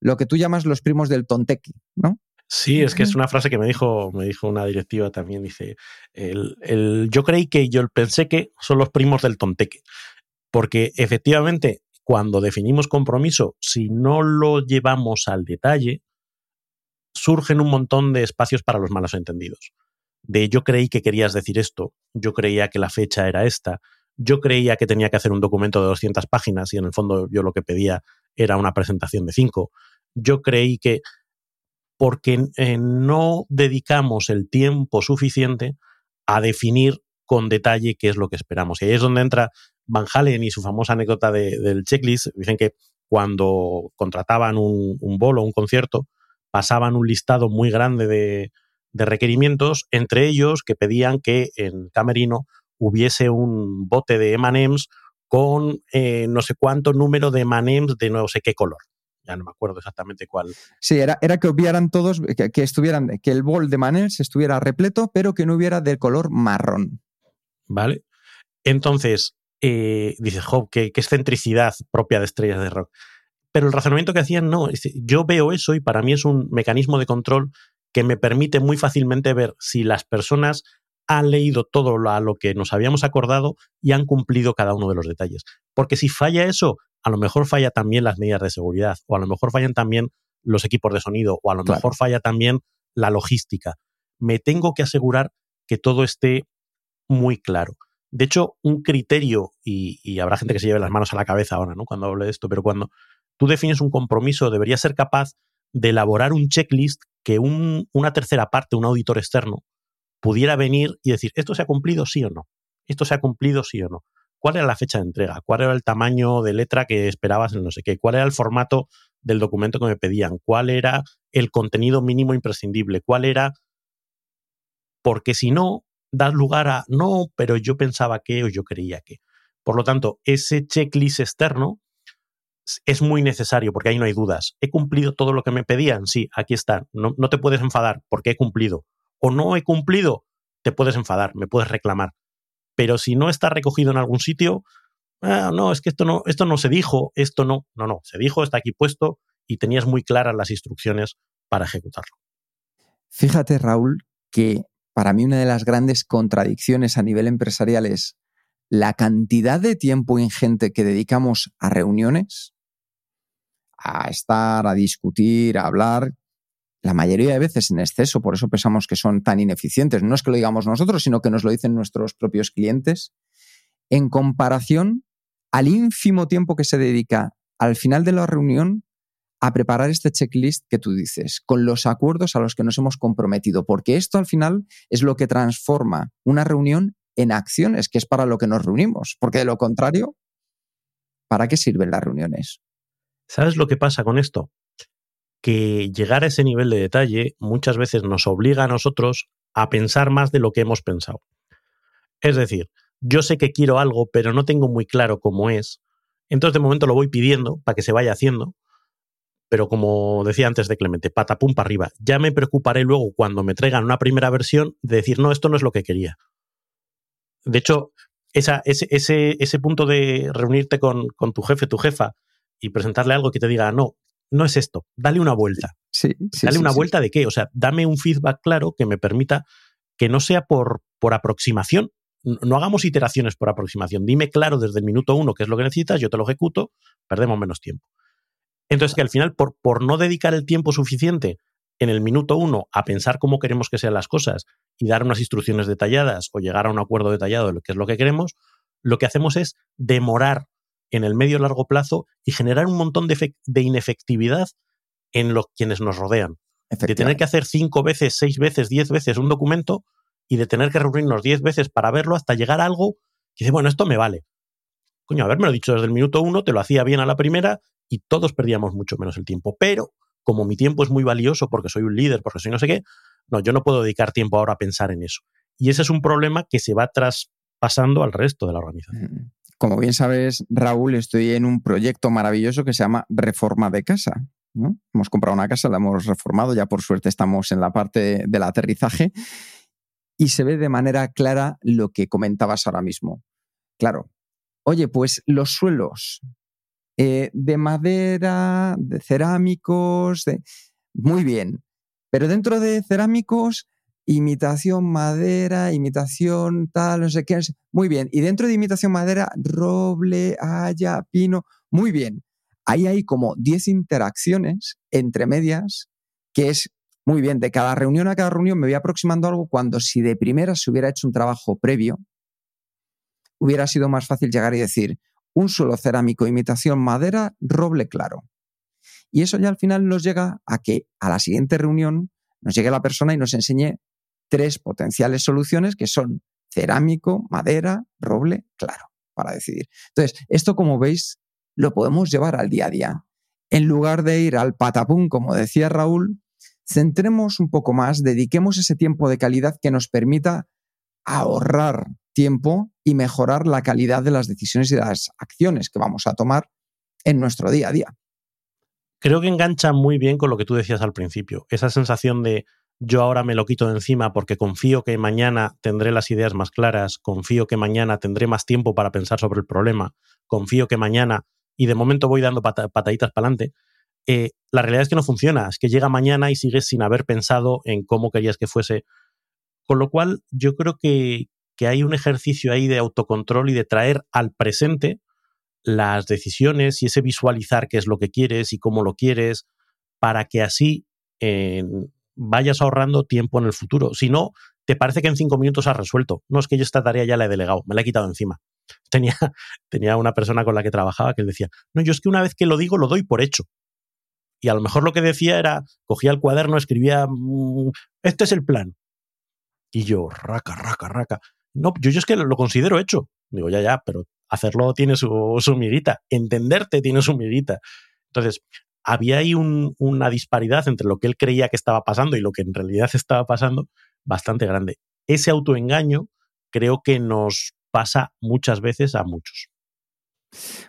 S2: lo que tú llamas los primos del tontequi, ¿no?
S1: Sí, es que es una frase que me dijo, me dijo una directiva también, dice, el, el, yo creí que yo pensé que son los primos del tonteque, porque efectivamente cuando definimos compromiso, si no lo llevamos al detalle, surgen un montón de espacios para los malos entendidos. De yo creí que querías decir esto, yo creía que la fecha era esta, yo creía que tenía que hacer un documento de 200 páginas y en el fondo yo lo que pedía era una presentación de 5. Yo creí que porque eh, no dedicamos el tiempo suficiente a definir con detalle qué es lo que esperamos. Y ahí es donde entra Van Halen y su famosa anécdota de, del checklist. Dicen que cuando contrataban un, un bolo, un concierto, pasaban un listado muy grande de, de requerimientos, entre ellos que pedían que en Camerino hubiese un bote de M&M's con eh, no sé cuánto número de M&M's de no sé qué color ya no me acuerdo exactamente cuál.
S2: Sí, era, era que obviaran todos, que, que estuvieran, que el bol de Manels estuviera repleto, pero que no hubiera del color marrón.
S1: ¿Vale? Entonces, eh, dice, Job, qué, qué excentricidad propia de estrellas de rock. Pero el razonamiento que hacían, no, yo veo eso y para mí es un mecanismo de control que me permite muy fácilmente ver si las personas han leído todo a lo que nos habíamos acordado y han cumplido cada uno de los detalles. Porque si falla eso, a lo mejor falla también las medidas de seguridad, o a lo mejor fallan también los equipos de sonido, o a lo claro. mejor falla también la logística. Me tengo que asegurar que todo esté muy claro. De hecho, un criterio, y, y, habrá gente que se lleve las manos a la cabeza ahora, ¿no? Cuando hable de esto, pero cuando tú defines un compromiso, deberías ser capaz de elaborar un checklist que un, una tercera parte, un auditor externo, pudiera venir y decir, ¿esto se ha cumplido sí o no? ¿Esto se ha cumplido sí o no? ¿Cuál era la fecha de entrega? ¿Cuál era el tamaño de letra que esperabas en no sé qué? ¿Cuál era el formato del documento que me pedían? ¿Cuál era el contenido mínimo imprescindible? ¿Cuál era...? Porque si no, das lugar a, no, pero yo pensaba que o yo creía que. Por lo tanto, ese checklist externo es muy necesario porque ahí no hay dudas. ¿He cumplido todo lo que me pedían? Sí, aquí está. No, no te puedes enfadar porque he cumplido. O no he cumplido, te puedes enfadar, me puedes reclamar pero si no está recogido en algún sitio, ah, no, es que esto no, esto no se dijo, esto no, no, no, se dijo, está aquí puesto y tenías muy claras las instrucciones para ejecutarlo.
S2: Fíjate, Raúl, que para mí una de las grandes contradicciones a nivel empresarial es la cantidad de tiempo ingente que dedicamos a reuniones, a estar, a discutir, a hablar, la mayoría de veces en exceso, por eso pensamos que son tan ineficientes. No es que lo digamos nosotros, sino que nos lo dicen nuestros propios clientes, en comparación al ínfimo tiempo que se dedica al final de la reunión a preparar este checklist que tú dices, con los acuerdos a los que nos hemos comprometido, porque esto al final es lo que transforma una reunión en acciones, que es para lo que nos reunimos, porque de lo contrario, ¿para qué sirven las reuniones?
S1: ¿Sabes lo que pasa con esto? Que llegar a ese nivel de detalle muchas veces nos obliga a nosotros a pensar más de lo que hemos pensado. Es decir, yo sé que quiero algo, pero no tengo muy claro cómo es. Entonces de momento lo voy pidiendo para que se vaya haciendo. Pero como decía antes de Clemente, patapum para arriba. Ya me preocuparé luego cuando me traigan una primera versión de decir, no, esto no es lo que quería. De hecho, esa, ese, ese, ese, punto de reunirte con, con, tu jefe, tu jefa, y presentarle algo que te diga, no, no es esto, dale una vuelta.
S2: Sí, sí
S1: dale
S2: sí,
S1: una
S2: sí.
S1: vuelta de qué? O sea, dame un feedback claro que me permita que no sea por, por aproximación. No hagamos iteraciones por aproximación. Dime claro desde el minuto uno qué es lo que necesitas, yo te lo ejecuto, perdemos menos tiempo. Entonces, que al final, por, por no dedicar el tiempo suficiente en el minuto uno a pensar cómo queremos que sean las cosas y dar unas instrucciones detalladas o llegar a un acuerdo detallado de lo que es lo que queremos, lo que hacemos es demorar en el medio largo plazo y generar un montón de, inefectividad en los quienes nos rodean. De tener que hacer cinco veces, seis veces, diez veces un documento y de tener que reunirnos diez veces para verlo hasta llegar a algo que dice, bueno, esto me vale. Coño, haberme dicho desde el minuto uno, te lo hacía bien a la primera y todos perdíamos mucho menos el tiempo. Pero como mi tiempo es muy valioso porque soy un líder, porque soy no sé qué, no, yo no puedo dedicar tiempo ahora a pensar en eso. Y ese es un problema que se va traspasando al resto de la organización.
S2: Como bien sabes, Raúl, estoy en un proyecto maravilloso que se llama Reforma de Casa. ¿no? Hemos comprado una casa, la hemos reformado, ya por suerte estamos en la parte del aterrizaje y se ve de manera clara lo que comentabas ahora mismo. Claro, oye, pues los suelos eh, de madera, de cerámicos, de... muy bien, pero dentro de cerámicos, imitación madera, imitación tal, no sé qué, muy bien, y dentro de imitación madera, roble, haya, pino, muy bien. Ahí hay como 10 interacciones entre medias que es muy bien, de cada reunión a cada reunión me voy aproximando a algo cuando si de primera se hubiera hecho un trabajo previo, hubiera sido más fácil llegar y decir un suelo cerámico, imitación madera, roble claro. Y eso ya al final nos llega a que a la siguiente reunión nos llegue la persona y nos enseñe tres potenciales soluciones que son cerámico, madera, roble, claro, para decidir. Entonces, esto como veis, lo podemos llevar al día a día. En lugar de ir al patapum, como decía Raúl, centremos un poco más, dediquemos ese tiempo de calidad que nos permita ahorrar tiempo y mejorar la calidad de las decisiones y las acciones que vamos a tomar en nuestro día a día.
S1: Creo que engancha muy bien con lo que tú decías al principio, esa sensación de yo ahora me lo quito de encima porque confío que mañana tendré las ideas más claras, confío que mañana tendré más tiempo para pensar sobre el problema, confío que mañana, y de momento voy dando pata, pataditas para adelante, eh, la realidad es que no funciona, es que llega mañana y sigues sin haber pensado en cómo querías que fuese. Con lo cual, yo creo que, hay un ejercicio ahí de autocontrol y de traer al presente las decisiones y ese visualizar qué es lo que quieres y cómo lo quieres, para que así vayas ahorrando tiempo en el futuro. Si no, te parece que en cinco minutos has resuelto. No es que yo esta tarea ya la he delegado, me la he quitado encima. Tenía, tenía una persona con la que trabajaba que decía, no, yo es que una vez que lo digo, lo doy por hecho. Y a lo mejor lo que decía era, cogía el cuaderno, escribía, mmm, este es el plan. Y yo, raca, raca, raca. No, yo, yo es que lo considero hecho. Digo, ya, ya, pero hacerlo tiene su, su miguita. Entenderte tiene su miguita. Entonces, había ahí un, una disparidad entre lo que él creía que estaba pasando y lo que en realidad estaba pasando bastante grande. Ese autoengaño creo que nos pasa muchas veces a muchos.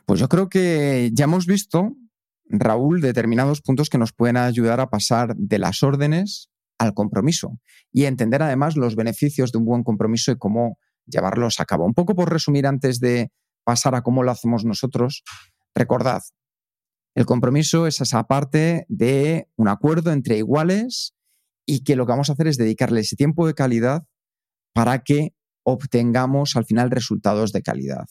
S2: Pues yo creo que ya hemos visto, Raúl, determinados puntos que nos pueden ayudar a pasar de las órdenes al compromiso y entender además los beneficios de un buen compromiso y cómo llevarlos a cabo. Un poco por resumir antes de pasar a cómo lo hacemos nosotros, recordad, el compromiso es esa parte de un acuerdo entre iguales y que lo que vamos a hacer es dedicarle ese tiempo de calidad para que obtengamos al final resultados de calidad.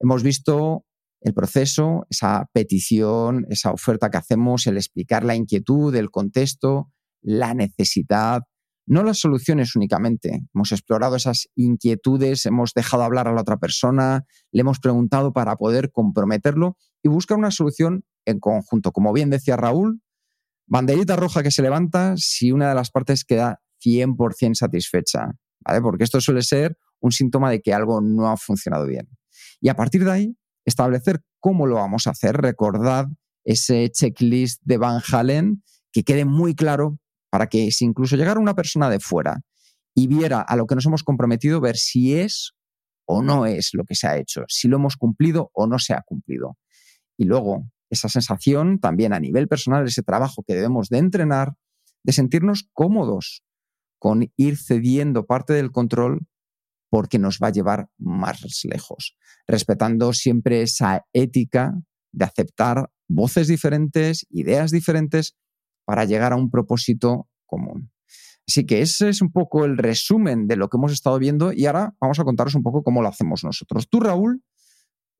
S2: Hemos visto el proceso, esa petición, esa oferta que hacemos, el explicar la inquietud, el contexto, la necesidad, no las soluciones únicamente. Hemos explorado esas inquietudes, hemos dejado hablar a la otra persona, le hemos preguntado para poder comprometerlo y buscar una solución en conjunto. Como bien decía Raúl, banderita roja que se levanta si una de las partes queda 100% satisfecha, ¿vale? Porque esto suele ser un síntoma de que algo no ha funcionado bien. Y a partir de ahí, establecer cómo lo vamos a hacer. Recordad ese checklist de Van Halen que quede muy claro para que si incluso llegara una persona de fuera y viera a lo que nos hemos comprometido, ver si es o no es lo que se ha hecho, si lo hemos cumplido o no se ha cumplido. Y luego, esa sensación también a nivel personal, ese trabajo que debemos de entrenar, de sentirnos cómodos con ir cediendo parte del control porque nos va a llevar más lejos, respetando siempre esa ética de aceptar voces diferentes, ideas diferentes, para llegar a un propósito común. Así que ese es un poco el resumen de lo que hemos estado viendo y ahora vamos a contaros un poco cómo lo hacemos nosotros. Tú, Raúl,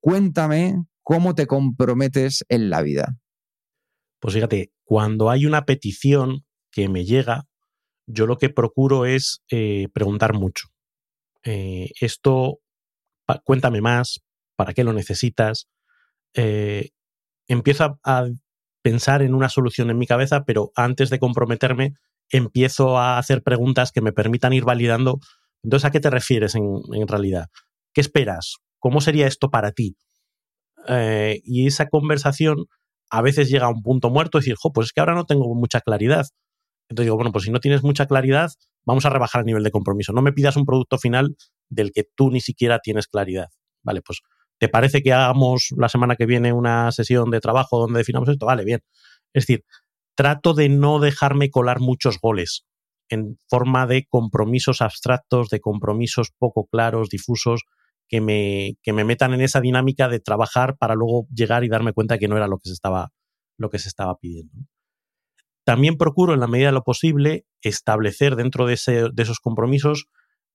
S2: cuéntame cómo te comprometes en la vida.
S1: Pues fíjate, cuando hay una petición que me llega, yo lo que procuro es eh, preguntar mucho. Eh, esto, cuéntame más, ¿para qué lo necesitas? Eh, empiezo a, pensar en una solución en mi cabeza, pero antes de comprometerme, empiezo a hacer preguntas que me permitan ir validando. Entonces, ¿a qué te refieres en, realidad? ¿Qué esperas? ¿Cómo sería esto para ti? Eh, y esa conversación a veces llega a un punto muerto y decir, jo, pues es que ahora no tengo mucha claridad. Entonces digo, bueno, pues si no tienes mucha claridad, vamos a rebajar el nivel de compromiso. No me pidas un producto final del que tú ni siquiera tienes claridad. Vale, pues ¿te parece que hagamos la semana que viene una sesión de trabajo donde definamos esto? Vale, bien. Es decir, trato de no dejarme colar muchos goles en forma de compromisos abstractos, de compromisos poco claros, difusos, que me, que me metan en esa dinámica de trabajar para luego llegar y darme cuenta que no era lo que se estaba, lo que se estaba pidiendo. También procuro, en la medida de lo posible, establecer dentro de, esos compromisos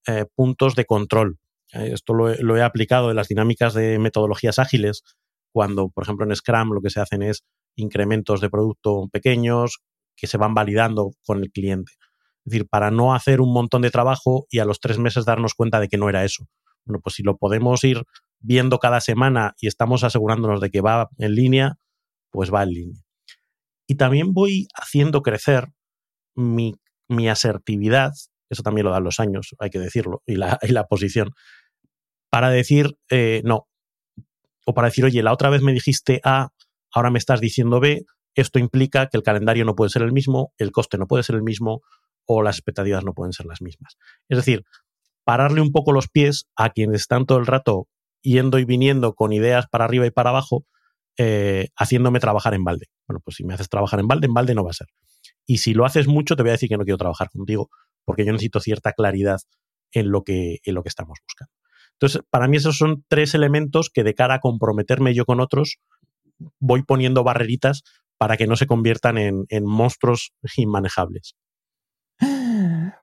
S1: eh, puntos de control. Eh, esto lo he, aplicado en las dinámicas de metodologías ágiles, cuando, por ejemplo, en Scrum lo que se hacen es incrementos de producto pequeños que se van validando con el cliente. Es decir, para no hacer un montón de trabajo y a los tres meses darnos cuenta de que no era eso. Bueno, pues si lo podemos ir viendo cada semana y estamos asegurándonos de que va en línea, pues va en línea. Y también voy haciendo crecer mi, asertividad, eso también lo dan los años, hay que decirlo, y la, posición, para decir eh, no. O para decir, oye, la otra vez me dijiste A, ahora me estás diciendo B, esto implica que el calendario no puede ser el mismo, el coste no puede ser el mismo o las expectativas no pueden ser las mismas. Es decir, pararle un poco los pies a quienes están todo el rato yendo y viniendo con ideas para arriba y para abajo eh, haciéndome trabajar en balde. Bueno, pues si me haces trabajar en balde, en balde no va a ser. Y si lo haces mucho, te voy a decir que no quiero trabajar contigo, porque yo necesito cierta claridad en lo que, en lo que estamos buscando. Entonces, para mí esos son tres elementos que de cara a comprometerme yo con otros, voy poniendo barreritas para que no se conviertan en, en monstruos inmanejables.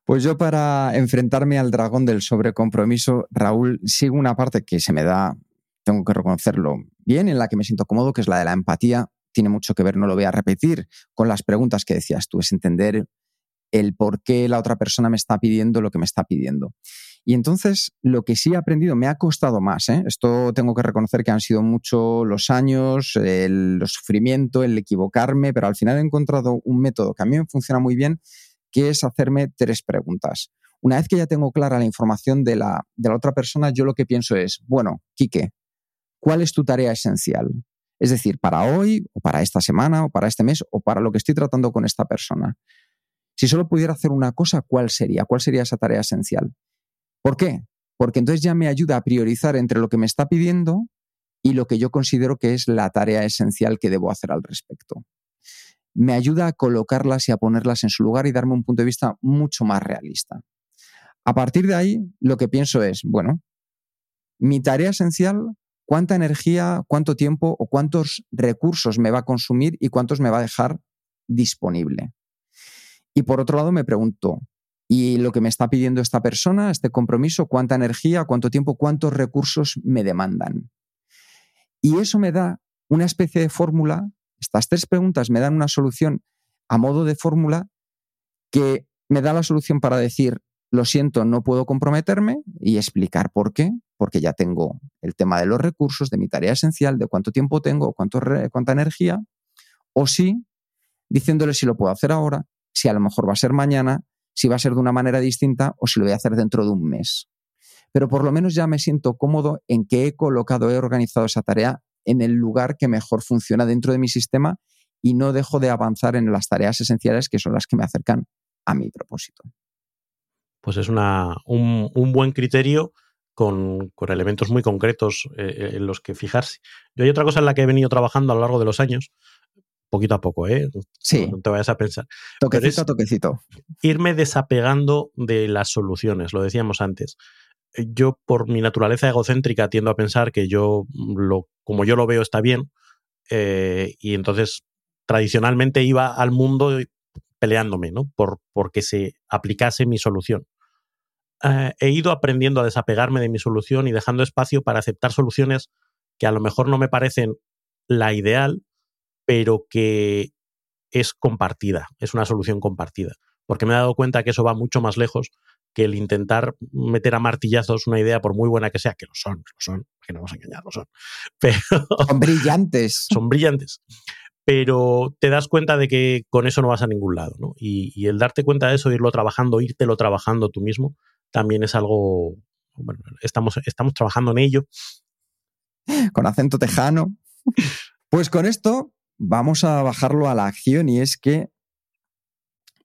S2: Pues yo para enfrentarme al dragón del sobrecompromiso, Raúl, sigo una parte que se me da tengo que reconocerlo bien, en la que me siento cómodo, que es la de la empatía. Tiene mucho que ver, no lo voy a repetir, con las preguntas que decías tú, es entender el por qué la otra persona me está pidiendo lo que me está pidiendo. Y entonces, lo que sí he aprendido, me ha costado más. ¿eh? Esto tengo que reconocer que han sido mucho los años, el, sufrimiento, el equivocarme, pero al final he encontrado un método que a mí me funciona muy bien, que es hacerme tres preguntas. Una vez que ya tengo clara la información de la, de la otra persona, yo lo que pienso es, bueno, Quique, ¿Cuál es tu tarea esencial? Es decir, para hoy, o para esta semana, o para este mes, o para lo que estoy tratando con esta persona. Si solo pudiera hacer una cosa, ¿cuál sería? ¿Cuál sería esa tarea esencial? ¿Por qué? Porque entonces ya me ayuda a priorizar entre lo que me está pidiendo y lo que yo considero que es la tarea esencial que debo hacer al respecto. Me ayuda a colocarlas y a ponerlas en su lugar y darme un punto de vista mucho más realista. A partir de ahí, lo que pienso es, bueno, mi tarea esencial cuánta energía, cuánto tiempo o cuántos recursos me va a consumir y cuántos me va a dejar disponible. Y por otro lado me pregunto, ¿y lo que me está pidiendo esta persona, este compromiso, cuánta energía, cuánto tiempo, cuántos recursos me demandan? Y eso me da una especie de fórmula, estas tres preguntas me dan una solución a modo de fórmula que me da la solución para decir, lo siento, no puedo comprometerme y explicar por qué, porque ya tengo el tema de los recursos, de mi tarea esencial, de cuánto tiempo tengo, cuánto, cuánta energía, o sí, diciéndole si lo puedo hacer ahora, si a lo mejor va a ser mañana, si va a ser de una manera distinta o si lo voy a hacer dentro de un mes. Pero por lo menos ya me siento cómodo en que he colocado, he organizado esa tarea en el lugar que mejor funciona dentro de mi sistema y no dejo de avanzar en las tareas esenciales que son las que me acercan a mi propósito.
S1: Pues es una, un, buen criterio con, elementos muy concretos eh, en los que fijarse. Yo hay otra cosa en la que he venido trabajando a lo largo de los años, poquito a poco, ¿eh?
S2: Sí.
S1: No te vayas a pensar.
S2: Toquecito a toquecito.
S1: Irme desapegando de las soluciones, lo decíamos antes. Yo, por mi naturaleza egocéntrica, tiendo a pensar que yo, lo, como yo lo veo, está bien. Eh, y entonces, tradicionalmente iba al mundo peleándome, ¿no? Por, porque se aplicase mi solución. Eh, he ido aprendiendo a desapegarme de mi solución y dejando espacio para aceptar soluciones que a lo mejor no me parecen la ideal, pero que es compartida, es una solución compartida. Porque me he dado cuenta que eso va mucho más lejos que el intentar meter a martillazos una idea, por muy buena que sea, que lo son, lo son, que no vamos a engañar, lo son. Pero,
S2: son brillantes.
S1: son brillantes pero te das cuenta de que con eso no vas a ningún lado, ¿no? Y, el darte cuenta de eso, irlo trabajando, írtelo trabajando tú mismo, también es algo, bueno, estamos, estamos trabajando en ello.
S2: Con acento tejano. Pues con esto vamos a bajarlo a la acción y es que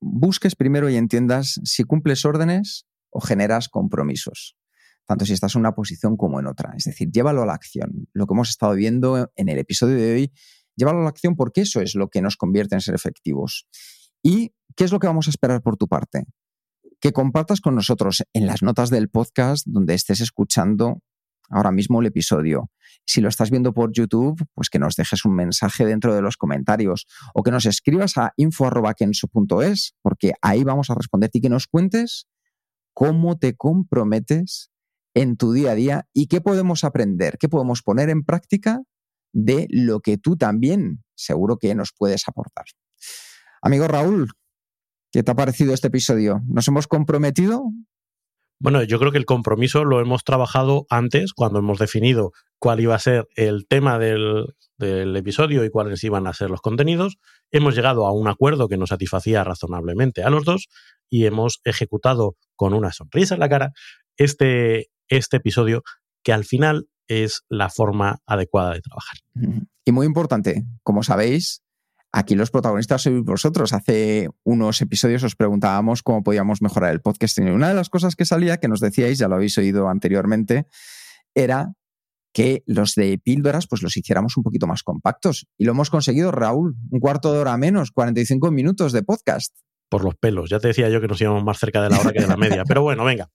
S2: busques primero y entiendas si cumples órdenes o generas compromisos, tanto si estás en una posición como en otra. Es decir, llévalo a la acción. Lo que hemos estado viendo en el episodio de hoy Llévalo a la acción porque eso es lo que nos convierte en ser efectivos. ¿Y qué es lo que vamos a esperar por tu parte? Que compartas con nosotros en las notas del podcast donde estés escuchando ahora mismo el episodio. Si lo estás viendo por YouTube, pues que nos dejes un mensaje dentro de los comentarios o que nos escribas a info.kenso.es porque ahí vamos a responderte y que nos cuentes cómo te comprometes en tu día a día y qué podemos aprender, qué podemos poner en práctica de lo que tú también seguro que nos puedes aportar. Amigo Raúl, ¿qué te ha parecido este episodio? ¿Nos hemos comprometido?
S1: Bueno, yo creo que el compromiso lo hemos trabajado antes, cuando hemos definido cuál iba a ser el tema del, episodio y cuáles iban a ser los contenidos. Hemos llegado a un acuerdo que nos satisfacía razonablemente a los dos y hemos ejecutado con una sonrisa en la cara este, este episodio que al final es la forma adecuada de trabajar.
S2: Y muy importante, como sabéis, aquí los protagonistas sois vosotros. Hace unos episodios os preguntábamos cómo podíamos mejorar el podcast. Y una de las cosas que salía, que nos decíais, ya lo habéis oído anteriormente, era que los de píldoras pues los hiciéramos un poquito más compactos. Y lo hemos conseguido, Raúl, un cuarto de hora menos, 45 minutos de podcast
S1: por los pelos. Ya te decía yo que nos íbamos más cerca de la hora que de la media. Pero bueno, venga,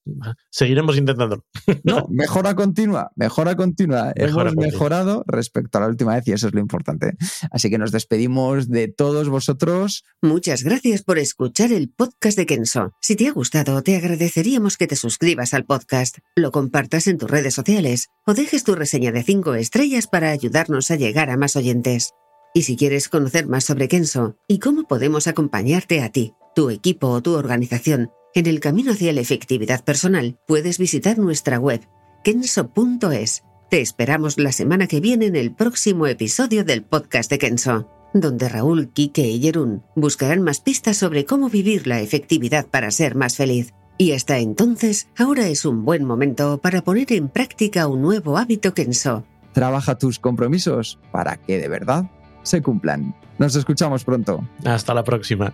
S1: seguiremos intentándolo.
S2: No, mejora continua, mejora continua. Hemos mejorado respecto a la última vez y eso es lo importante. Así que nos despedimos de todos vosotros.
S3: Muchas gracias por escuchar el podcast de Kenso. Si te ha gustado, te agradeceríamos que te suscribas al podcast, lo compartas en tus redes sociales o dejes tu reseña de cinco estrellas para ayudarnos a llegar a más oyentes. Y si quieres conocer más sobre Kenso y cómo podemos acompañarte a ti, tu equipo o tu organización en el camino hacia la efectividad personal, puedes visitar nuestra web kenso.es. Te esperamos la semana que viene en el próximo episodio del podcast de Kenso, donde Raúl, Kike y Jerún buscarán más pistas sobre cómo vivir la efectividad para ser más feliz. Y hasta entonces, ahora es un buen momento para poner en práctica un nuevo hábito Kenso.
S2: Trabaja tus compromisos para que de verdad se cumplan. Nos escuchamos pronto.
S1: Hasta la próxima.